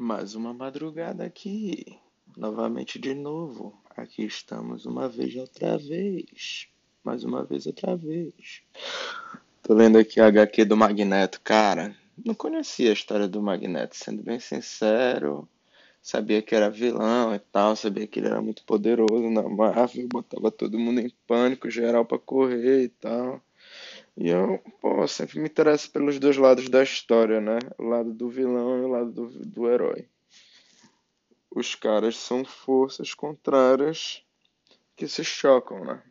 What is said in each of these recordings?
Mais uma madrugada aqui. Novamente de novo. Aqui estamos uma vez outra vez. Mais uma vez outra vez. Tô lendo aqui a HQ do Magneto. Cara, não conhecia a história do Magneto, sendo bem sincero. Sabia que era vilão e tal, sabia que ele era muito poderoso na Marvel, botava todo mundo em pânico, geral pra correr e tal. E eu, pô, sempre me interesso pelos dois lados da história, né? O lado do vilão e o lado do, do herói. Os caras são forças contrárias que se chocam, né?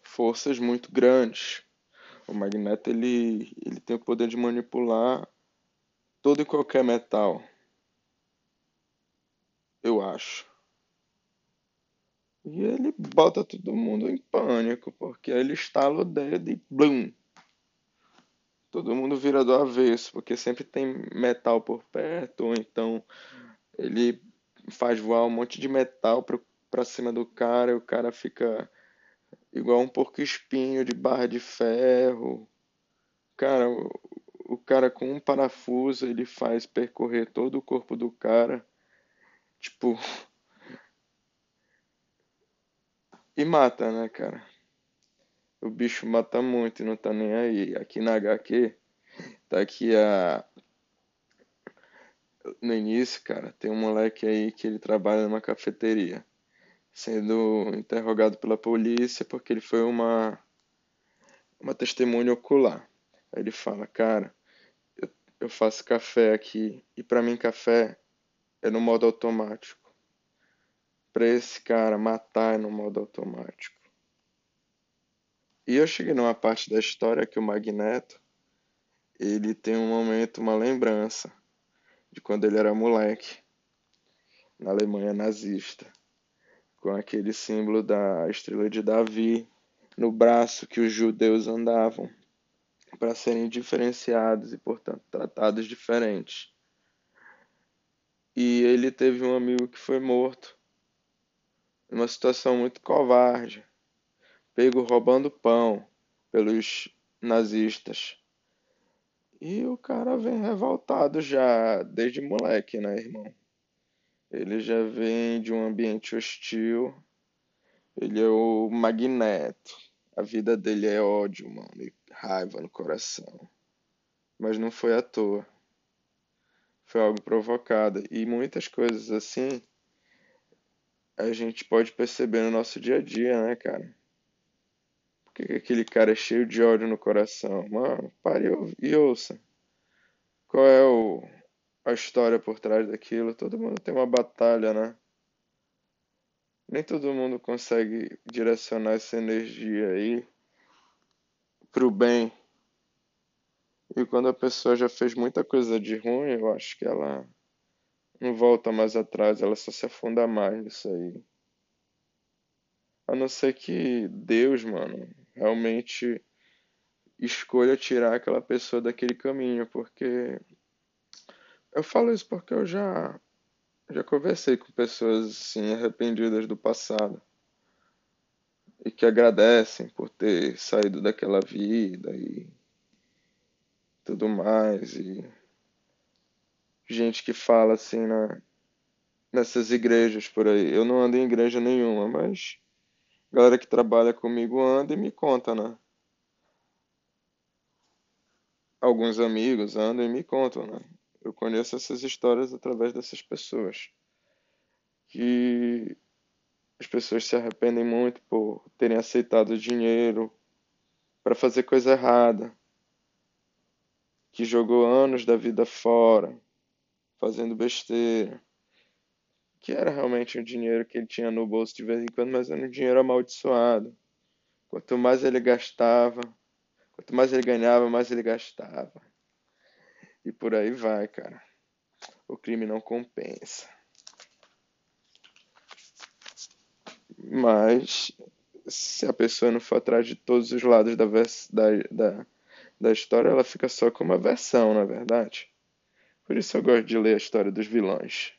Forças muito grandes. O Magneto, ele, ele tem o poder de manipular todo e qualquer metal. Eu acho. E ele bota todo mundo em pânico, porque ele estala o dedo e blum. Todo mundo vira do avesso, porque sempre tem metal por perto, ou então ele faz voar um monte de metal pra cima do cara e o cara fica igual um porco espinho de barra de ferro. Cara, o, o cara com um parafuso ele faz percorrer todo o corpo do cara. Tipo, E mata, né, cara? O bicho mata muito e não tá nem aí. Aqui na HQ, tá aqui a. No início, cara, tem um moleque aí que ele trabalha numa cafeteria, sendo interrogado pela polícia porque ele foi uma. Uma testemunha ocular. Aí ele fala, cara, eu, eu faço café aqui e para mim café é no modo automático para esse cara matar no modo automático. E eu cheguei numa parte da história que o Magneto ele tem um momento, uma lembrança de quando ele era moleque na Alemanha nazista, com aquele símbolo da estrela de Davi no braço que os judeus andavam para serem diferenciados e, portanto, tratados diferentes. E ele teve um amigo que foi morto numa situação muito covarde, pego roubando pão pelos nazistas. E o cara vem revoltado já desde moleque, né, irmão? Ele já vem de um ambiente hostil. Ele é o magneto. A vida dele é ódio, mano, e raiva no coração. Mas não foi à toa. Foi algo provocado. E muitas coisas assim a gente pode perceber no nosso dia a dia, né, cara? Por que aquele cara é cheio de ódio no coração? Mano, pare e ouça. Qual é o, a história por trás daquilo? Todo mundo tem uma batalha, né? Nem todo mundo consegue direcionar essa energia aí pro bem. E quando a pessoa já fez muita coisa de ruim, eu acho que ela não volta mais atrás, ela só se afunda mais nisso aí. A não ser que Deus, mano, realmente escolha tirar aquela pessoa daquele caminho, porque eu falo isso porque eu já já conversei com pessoas assim arrependidas do passado e que agradecem por ter saído daquela vida e tudo mais e gente que fala assim na, nessas igrejas por aí. Eu não ando em igreja nenhuma, mas a galera que trabalha comigo anda e me conta, né? Alguns amigos andam e me contam, né? Eu conheço essas histórias através dessas pessoas. Que as pessoas se arrependem muito por terem aceitado dinheiro para fazer coisa errada. Que jogou anos da vida fora fazendo besteira. Que era realmente um dinheiro que ele tinha no bolso de vez em quando, mas era um dinheiro amaldiçoado. Quanto mais ele gastava, quanto mais ele ganhava, mais ele gastava. E por aí vai, cara. O crime não compensa. Mas se a pessoa não for atrás de todos os lados da, da, da, da história, ela fica só com uma versão, na é verdade. Por isso eu gosto de ler a história dos vilões.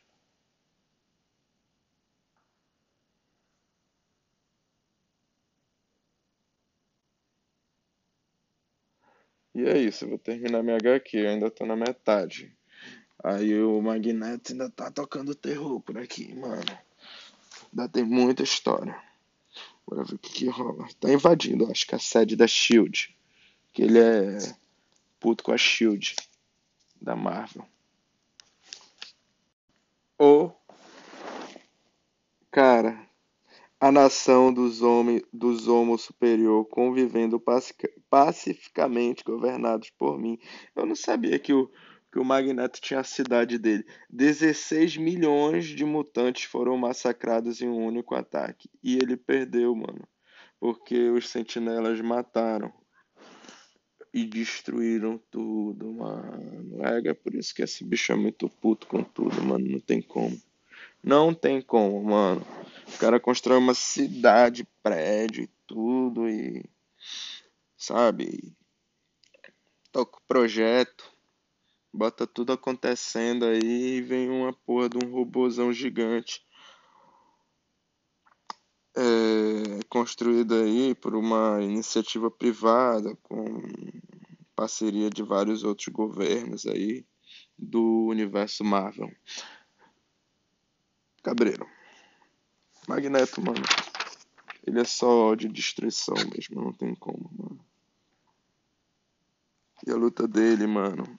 E é isso, vou terminar minha HQ, eu ainda tô na metade. Aí o Magneto ainda tá tocando terror por aqui, mano. Ainda tem muita história. Bora ver o que, que rola. Tá invadindo, acho que a sede da Shield. Que ele é puto com a Shield da Marvel. Ou, cara, a nação dos homens dos homo superior convivendo pacificamente governados por mim. Eu não sabia que o que o Magneto tinha a cidade dele. 16 milhões de mutantes foram massacrados em um único ataque. E ele perdeu, mano. Porque os sentinelas mataram. E destruíram tudo, mano. É, por isso que esse bicho é muito puto com tudo, mano. Não tem como. Não tem como, mano. O cara constrói uma cidade, prédio e tudo e. Sabe? Toca o projeto Bota tudo acontecendo aí e vem uma porra de um robôzão gigante. É, construído aí por uma iniciativa privada com parceria de vários outros governos aí do universo Marvel. Cabreiro. Magneto, mano. Ele é só de destruição mesmo, não tem como, mano. E a luta dele, mano,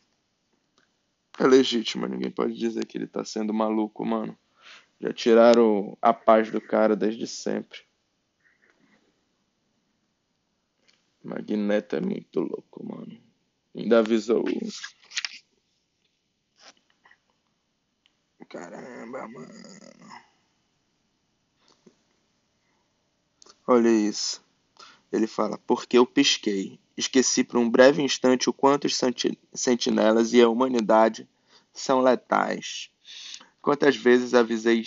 é legítima, ninguém pode dizer que ele tá sendo maluco, mano. Já tiraram a paz do cara desde sempre. Magneto é muito louco, mano. Ainda avisou. Caramba, mano. Olha isso. Ele fala, porque eu pisquei. Esqueci por um breve instante o quanto os sentinelas e a humanidade são letais. Quantas vezes avisei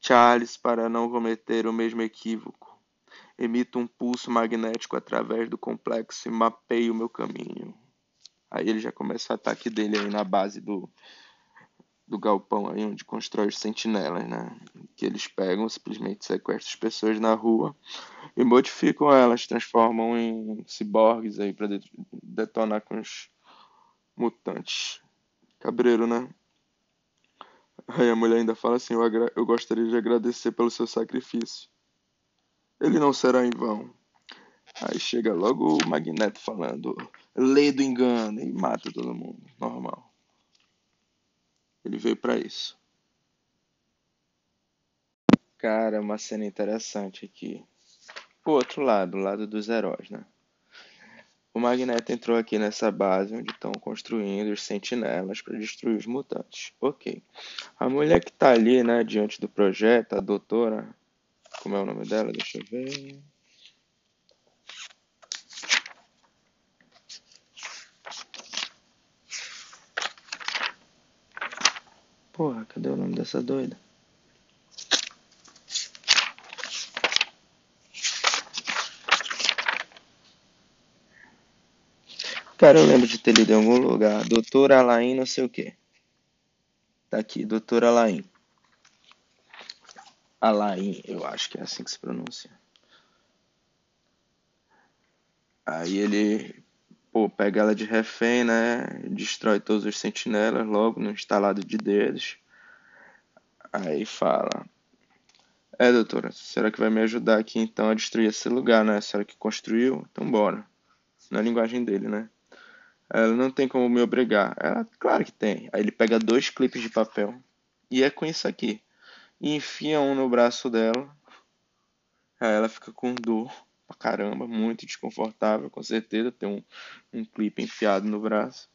Charles para não cometer o mesmo equívoco? Emito um pulso magnético através do complexo e mapeio o meu caminho. Aí ele já começa o ataque dele aí na base do, do galpão aí onde constrói os sentinelas, né? Que eles pegam, simplesmente sequestram as pessoas na rua e modificam elas, transformam em ciborgues aí para detonar com os mutantes. Cabreiro, né? Aí a mulher ainda fala assim: eu, eu gostaria de agradecer pelo seu sacrifício. Ele não será em vão. Aí chega logo o Magneto falando: lei do engano, e mata todo mundo. Normal. Ele veio para isso. Cara, uma cena interessante aqui. O outro lado, o lado dos heróis, né? O Magneto entrou aqui nessa base onde estão construindo os sentinelas para destruir os mutantes. Ok. A mulher que está ali, né, diante do projeto, a doutora. Como é o nome dela? Deixa eu ver. Porra, cadê o nome dessa doida? Cara, eu lembro de ter lido em algum lugar. Doutora Alain não sei o que. Tá aqui, doutora Alain. Alain, eu acho que é assim que se pronuncia. Aí ele pô, pega ela de refém, né? Destrói todos os sentinelas logo no instalado de dedos. Aí fala: É, doutora, será que vai me ajudar aqui então a destruir esse lugar, né? Será que construiu? Então bora. Na linguagem dele, né? Ela não tem como me obrigar. Ela, claro que tem. Aí ele pega dois clipes de papel. E é com isso aqui. E enfia um no braço dela. Aí ela fica com dor pra caramba, muito desconfortável, com certeza, ter um, um clipe enfiado no braço.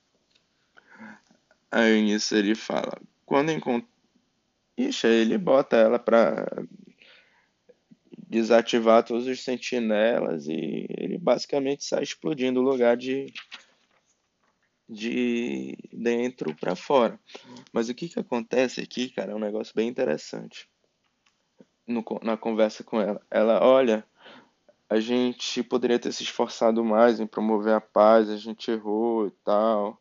Aí nisso ele fala, quando encontra. Ixi, aí ele bota ela pra desativar todos os sentinelas e ele basicamente sai explodindo o lugar de de dentro para fora. Mas o que que acontece aqui, cara, é um negócio bem interessante. No, na conversa com ela, ela olha a gente poderia ter se esforçado mais em promover a paz, a gente errou e tal.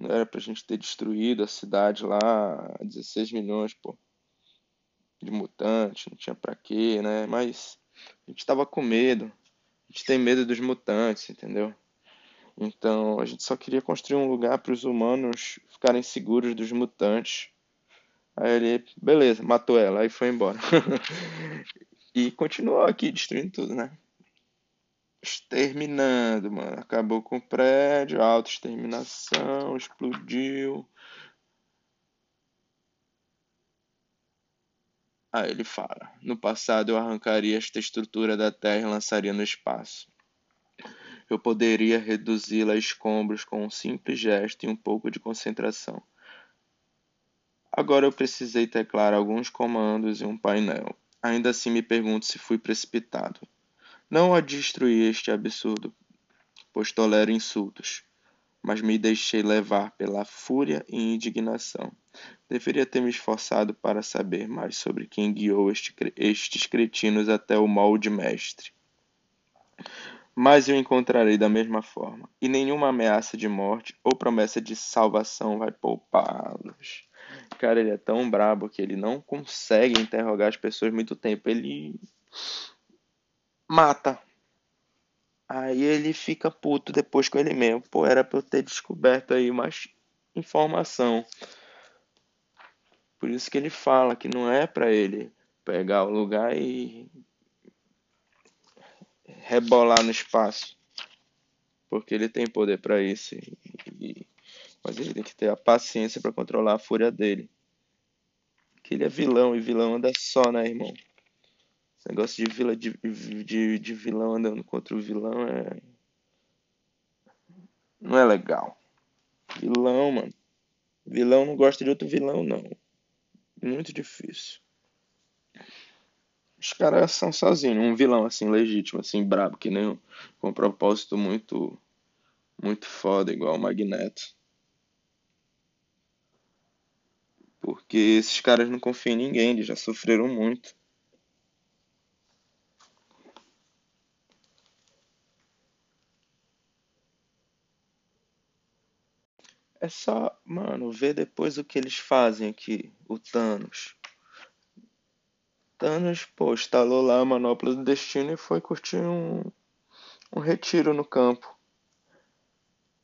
Não era pra gente ter destruído a cidade lá, 16 milhões, pô, de mutantes, não tinha pra quê, né? Mas a gente tava com medo. A gente tem medo dos mutantes, entendeu? Então a gente só queria construir um lugar para os humanos ficarem seguros dos mutantes. Aí ele, beleza, matou ela, aí foi embora. e continuou aqui destruindo tudo, né? Exterminando, mano. Acabou com o prédio, auto-exterminação, explodiu. Aí ele fala: No passado eu arrancaria esta estrutura da Terra e lançaria no espaço. Eu poderia reduzi-la a escombros com um simples gesto e um pouco de concentração. Agora eu precisei teclar alguns comandos e um painel. Ainda assim me pergunto se fui precipitado. Não a destruir este absurdo, pois tolero insultos, mas me deixei levar pela fúria e indignação. Deveria ter me esforçado para saber mais sobre quem guiou este, estes cretinos até o molde mestre. Mas eu encontrarei da mesma forma, e nenhuma ameaça de morte ou promessa de salvação vai poupá-los. Cara, ele é tão brabo que ele não consegue interrogar as pessoas muito tempo. Ele mata. Aí ele fica puto depois com ele mesmo. Pô, era pra eu ter descoberto aí mais informação. Por isso que ele fala que não é para ele pegar o lugar e rebolar no espaço. Porque ele tem poder para isso. E... Mas ele tem que ter a paciência para controlar a fúria dele. Que ele é vilão e vilão anda só, né, irmão? Esse negócio de, vila, de, de, de vilão andando contra o vilão é. Não é legal. Vilão, mano. Vilão não gosta de outro vilão, não. Muito difícil. Os caras são sozinhos. Um vilão assim, legítimo, assim, brabo, que nem um, com um propósito muito. Muito foda, igual o Magneto. Porque esses caras não confiam em ninguém, eles já sofreram muito. É só, mano, ver depois o que eles fazem aqui, o Thanos. Thanos, pô, instalou lá a manopla do destino e foi curtir um, um retiro no campo.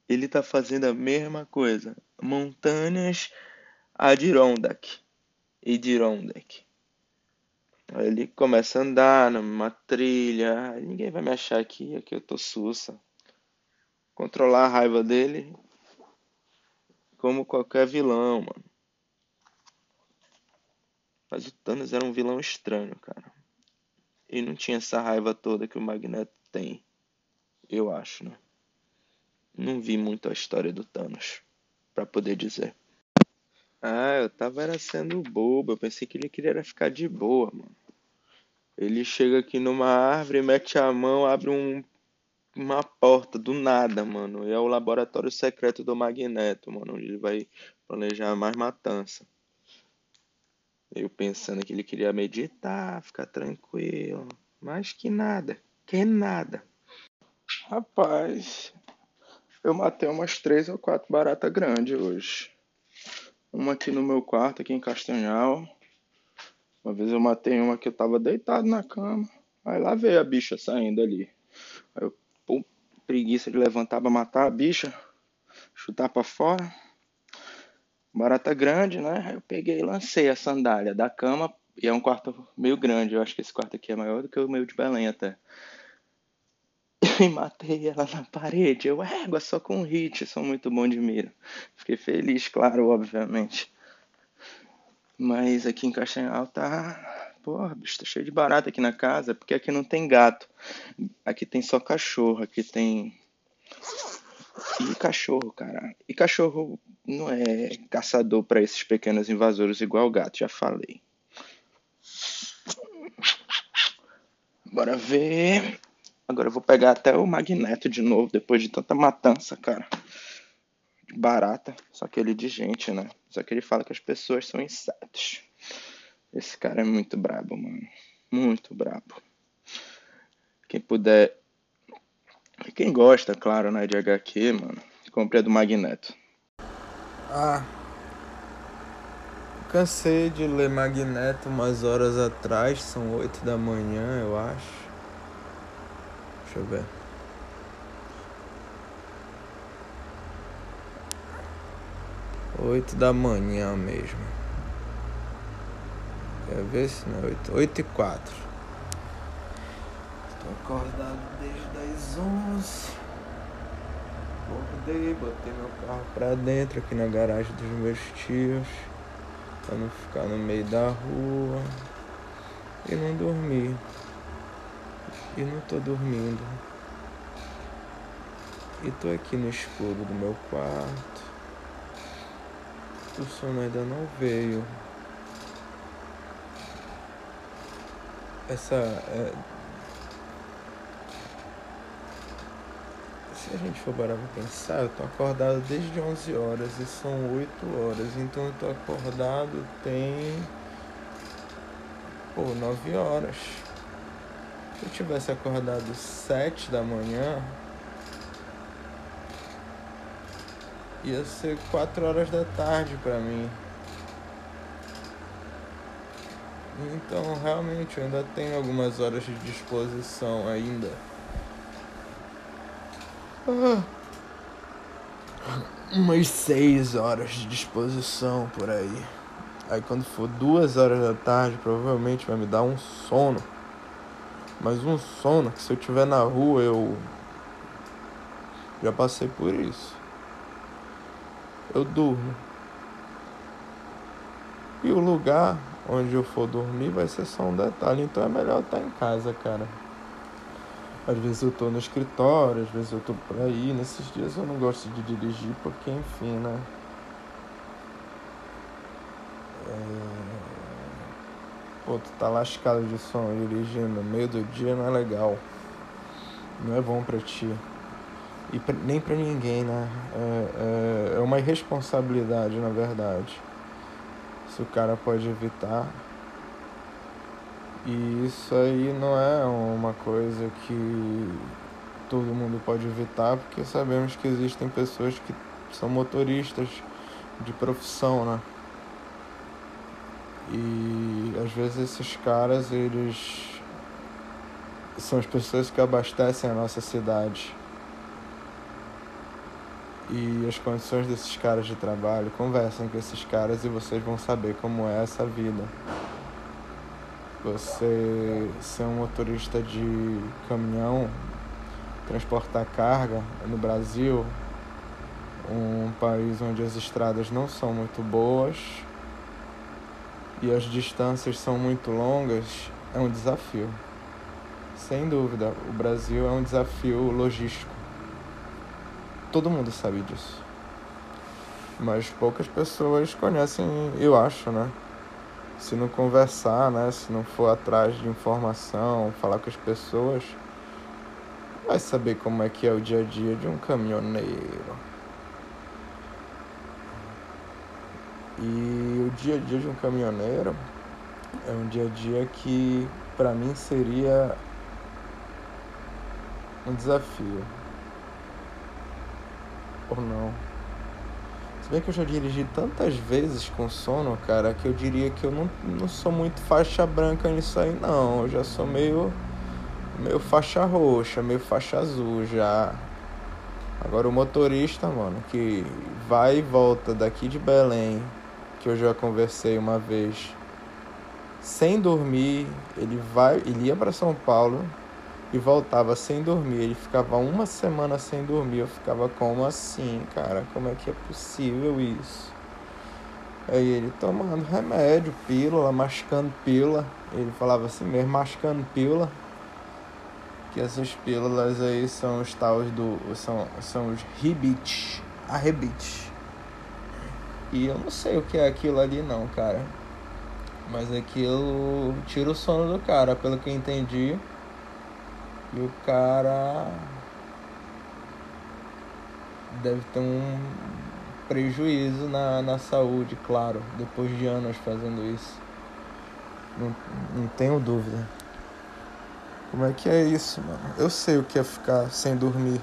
Ele tá fazendo a mesma coisa. Montanhas Adirondack. Adirondack. Ele começa a andar numa trilha. Ninguém vai me achar aqui, aqui eu tô sussa. Controlar a raiva dele como qualquer vilão, mano. Mas o Thanos era um vilão estranho, cara. E não tinha essa raiva toda que o Magneto tem. Eu acho, né? Não vi muito a história do Thanos para poder dizer. Ah, eu tava era sendo bobo. Eu pensei que ele queria ficar de boa, mano. Ele chega aqui numa árvore, mete a mão, abre um uma porta do nada, mano. E é o laboratório secreto do Magneto, mano, onde ele vai planejar mais matança. Eu pensando que ele queria meditar, ficar tranquilo. Mas que nada, que nada. Rapaz, eu matei umas três ou quatro baratas grandes hoje. Uma aqui no meu quarto, aqui em Castanhal. Uma vez eu matei uma que eu tava deitado na cama. Aí lá veio a bicha saindo ali. Aí eu preguiça de levantar para matar a bicha, chutar para fora. Barata grande, né? Eu peguei e lancei a sandália da cama. E é um quarto meio grande. Eu acho que esse quarto aqui é maior do que o meu de Belém até. E matei ela na parede. Eu, égua, só com hit. Sou muito bom de mira. Fiquei feliz, claro, obviamente. Mas aqui em Castanhal tá Porra, bicho, tá cheio de barata aqui na casa, porque aqui não tem gato. Aqui tem só cachorro, aqui tem. E cachorro, cara. E cachorro não é caçador para esses pequenos invasores igual gato, já falei. Bora ver. Agora eu vou pegar até o magneto de novo, depois de tanta matança, cara. Barata, só que ele de gente, né? Só que ele fala que as pessoas são insetos. Esse cara é muito brabo, mano. Muito brabo. Quem puder. E quem gosta, claro, né, de HQ, mano, compre a do Magneto. Ah. Cansei de ler Magneto umas horas atrás, são 8 da manhã, eu acho. Deixa eu ver. Oito da manhã mesmo. Quer ver se não é oito? Oito e quatro. Acordado desde as 11. Acordei, botei meu carro pra dentro aqui na garagem dos meus tios. Pra não ficar no meio da rua. E não dormi. E não tô dormindo. E tô aqui no escuro do meu quarto. O sono ainda não veio. Essa. É... Se a gente for parar pra pensar, eu tô acordado desde 11 horas e são 8 horas. Então eu tô acordado tem. Pô, 9 horas. Se eu tivesse acordado 7 da manhã, ia ser 4 horas da tarde para mim. Então, realmente, eu ainda tenho algumas horas de disposição ainda. Ah, umas 6 horas de disposição por aí. Aí quando for 2 horas da tarde, provavelmente vai me dar um sono. Mas um sono que se eu estiver na rua eu já passei por isso eu durmo. E o lugar onde eu for dormir vai ser só um detalhe, então é melhor estar em casa, cara. Às vezes eu tô no escritório, às vezes eu tô por aí. Nesses dias eu não gosto de dirigir porque, enfim, né? É... Pô, tu tá lascado de sono dirigindo no meio do dia não é legal. Não é bom pra ti e pra, nem para ninguém, né? É, é, é uma irresponsabilidade, na verdade. Se o cara pode evitar. E isso aí não é uma coisa que todo mundo pode evitar, porque sabemos que existem pessoas que são motoristas de profissão, né? E às vezes esses caras, eles são as pessoas que abastecem a nossa cidade e as condições desses caras de trabalho, conversem com esses caras e vocês vão saber como é essa vida. Você ser um motorista de caminhão, transportar carga no Brasil, um país onde as estradas não são muito boas e as distâncias são muito longas, é um desafio. Sem dúvida, o Brasil é um desafio logístico Todo mundo sabe disso. Mas poucas pessoas conhecem, eu acho, né? Se não conversar, né? Se não for atrás de informação, falar com as pessoas, vai saber como é que é o dia a dia de um caminhoneiro. E o dia a dia de um caminhoneiro é um dia a dia que para mim seria um desafio ou não. Se bem que eu já dirigi tantas vezes com sono, cara, que eu diria que eu não, não sou muito faixa branca nisso aí, não. Eu já sou meio, meio faixa roxa, meio faixa azul já. Agora o motorista, mano, que vai e volta daqui de Belém, que eu já conversei uma vez, sem dormir, ele vai, ele ia para São Paulo, e voltava sem dormir. Ele ficava uma semana sem dormir. Eu ficava como assim, cara? Como é que é possível isso? Aí ele tomando remédio, pílula, mascando pílula. Ele falava assim mesmo, mascando pílula. Que essas pílulas aí são os tais do. são, são os ribit. A. E eu não sei o que é aquilo ali não, cara. Mas aquilo tira o sono do cara, pelo que eu entendi. E o cara deve ter um prejuízo na, na saúde, claro, depois de anos fazendo isso. Não, não tenho dúvida. Como é que é isso, mano? Eu sei o que é ficar sem dormir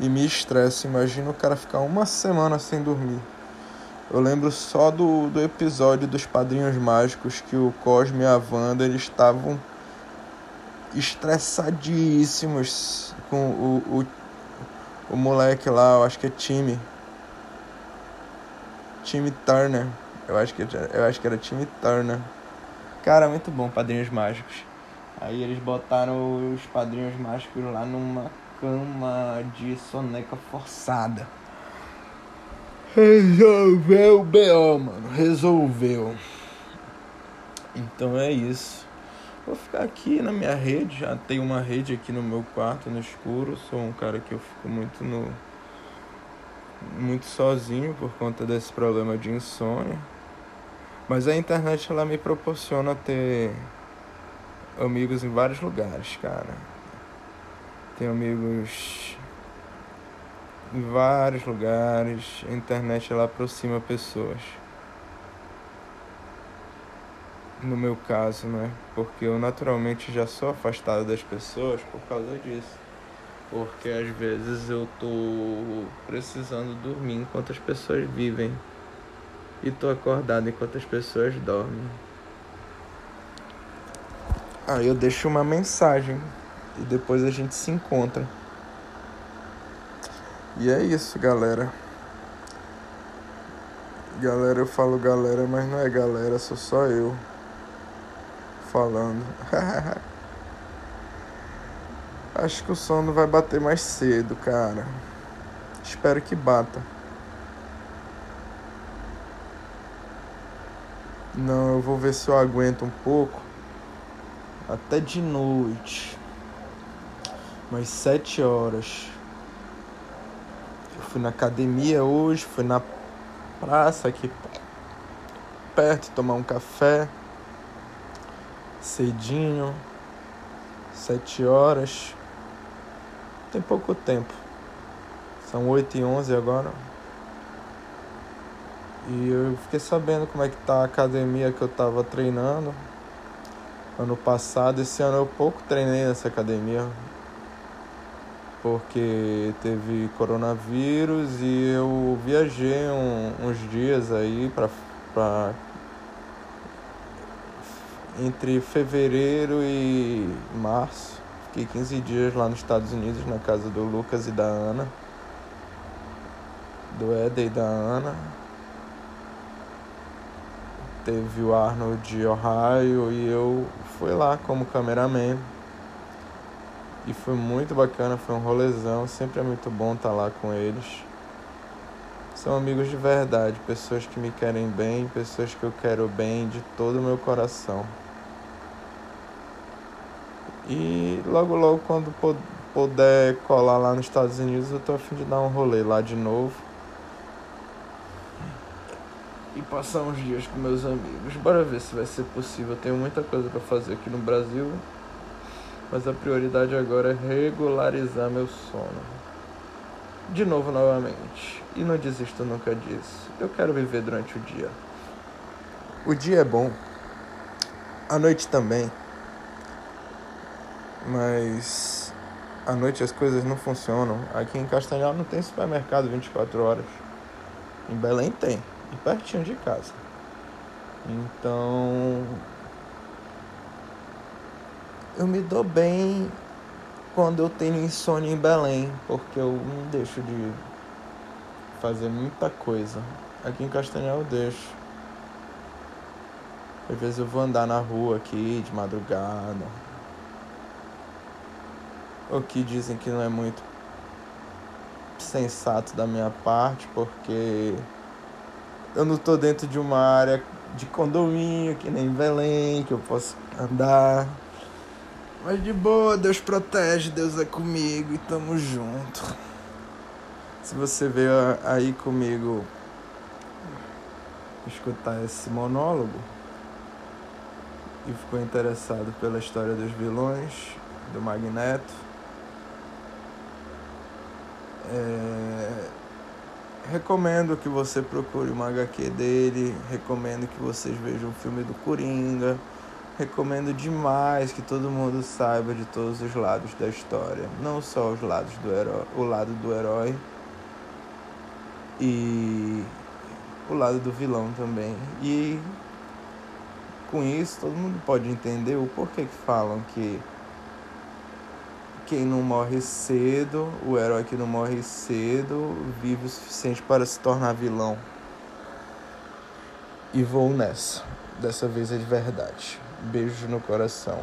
e me estressa. Imagina o cara ficar uma semana sem dormir. Eu lembro só do, do episódio dos Padrinhos Mágicos que o Cosme e a Wanda eles estavam estressadíssimos com o, o, o moleque lá, eu acho que é time. Time Turner. Eu acho que, eu acho que era time Turner. Cara, muito bom, Padrinhos Mágicos. Aí eles botaram os Padrinhos Mágicos lá numa cama de soneca forçada. Resolveu o B.O., mano. Resolveu. Então é isso. Vou ficar aqui na minha rede. Já tenho uma rede aqui no meu quarto, no escuro. Sou um cara que eu fico muito no. Muito sozinho por conta desse problema de insônia. Mas a internet ela me proporciona ter amigos em vários lugares, cara. Tenho amigos em vários lugares. A internet ela aproxima pessoas. No meu caso, né? Porque eu naturalmente já sou afastado das pessoas por causa disso. Porque às vezes eu tô precisando dormir enquanto as pessoas vivem e tô acordado enquanto as pessoas dormem. Aí eu deixo uma mensagem e depois a gente se encontra. E é isso, galera. Galera, eu falo galera, mas não é galera, sou só eu falando. Acho que o sono vai bater mais cedo, cara. Espero que bata. Não, eu vou ver se eu aguento um pouco. Até de noite. Mais sete horas. Eu fui na academia hoje, fui na praça aqui perto tomar um café. Cedinho. Sete horas. Tem pouco tempo. São oito e onze agora. E eu fiquei sabendo como é que tá a academia que eu tava treinando. Ano passado, esse ano eu pouco treinei nessa academia. Porque teve coronavírus e eu viajei um, uns dias aí pra, pra. Entre fevereiro e março. Fiquei 15 dias lá nos Estados Unidos, na casa do Lucas e da Ana. Do Eder e da Ana teve o Arnold de Ohio e eu fui lá como cameraman. E foi muito bacana, foi um rolezão, sempre é muito bom estar tá lá com eles. São amigos de verdade, pessoas que me querem bem, pessoas que eu quero bem de todo o meu coração. E logo logo quando puder colar lá nos Estados Unidos, eu tô a fim de dar um rolê lá de novo e passar uns dias com meus amigos. Bora ver se vai ser possível. Eu tenho muita coisa para fazer aqui no Brasil, mas a prioridade agora é regularizar meu sono. De novo, novamente. E não desisto nunca disso. Eu quero viver durante o dia. O dia é bom, a noite também, mas à noite as coisas não funcionam. Aqui em Castanhal não tem supermercado 24 horas. Em Belém tem e pertinho de casa. Então eu me dou bem quando eu tenho insônia em Belém, porque eu não deixo de fazer muita coisa. Aqui em Castanhal eu deixo. Às vezes eu vou andar na rua aqui de madrugada. O que dizem que não é muito sensato da minha parte, porque eu não tô dentro de uma área de condomínio, que nem Belém, que eu posso andar. Mas de boa, Deus protege, Deus é comigo e tamo junto. Se você veio aí comigo escutar esse monólogo e ficou interessado pela história dos vilões, do Magneto, é recomendo que você procure uma HQ dele, recomendo que vocês vejam o filme do Coringa, recomendo demais que todo mundo saiba de todos os lados da história, não só os lados do herói, o lado do herói e o lado do vilão também. E com isso todo mundo pode entender o porquê que falam que quem não morre cedo, o herói que não morre cedo, vive o suficiente para se tornar vilão. E vou nessa. Dessa vez é de verdade. Beijo no coração.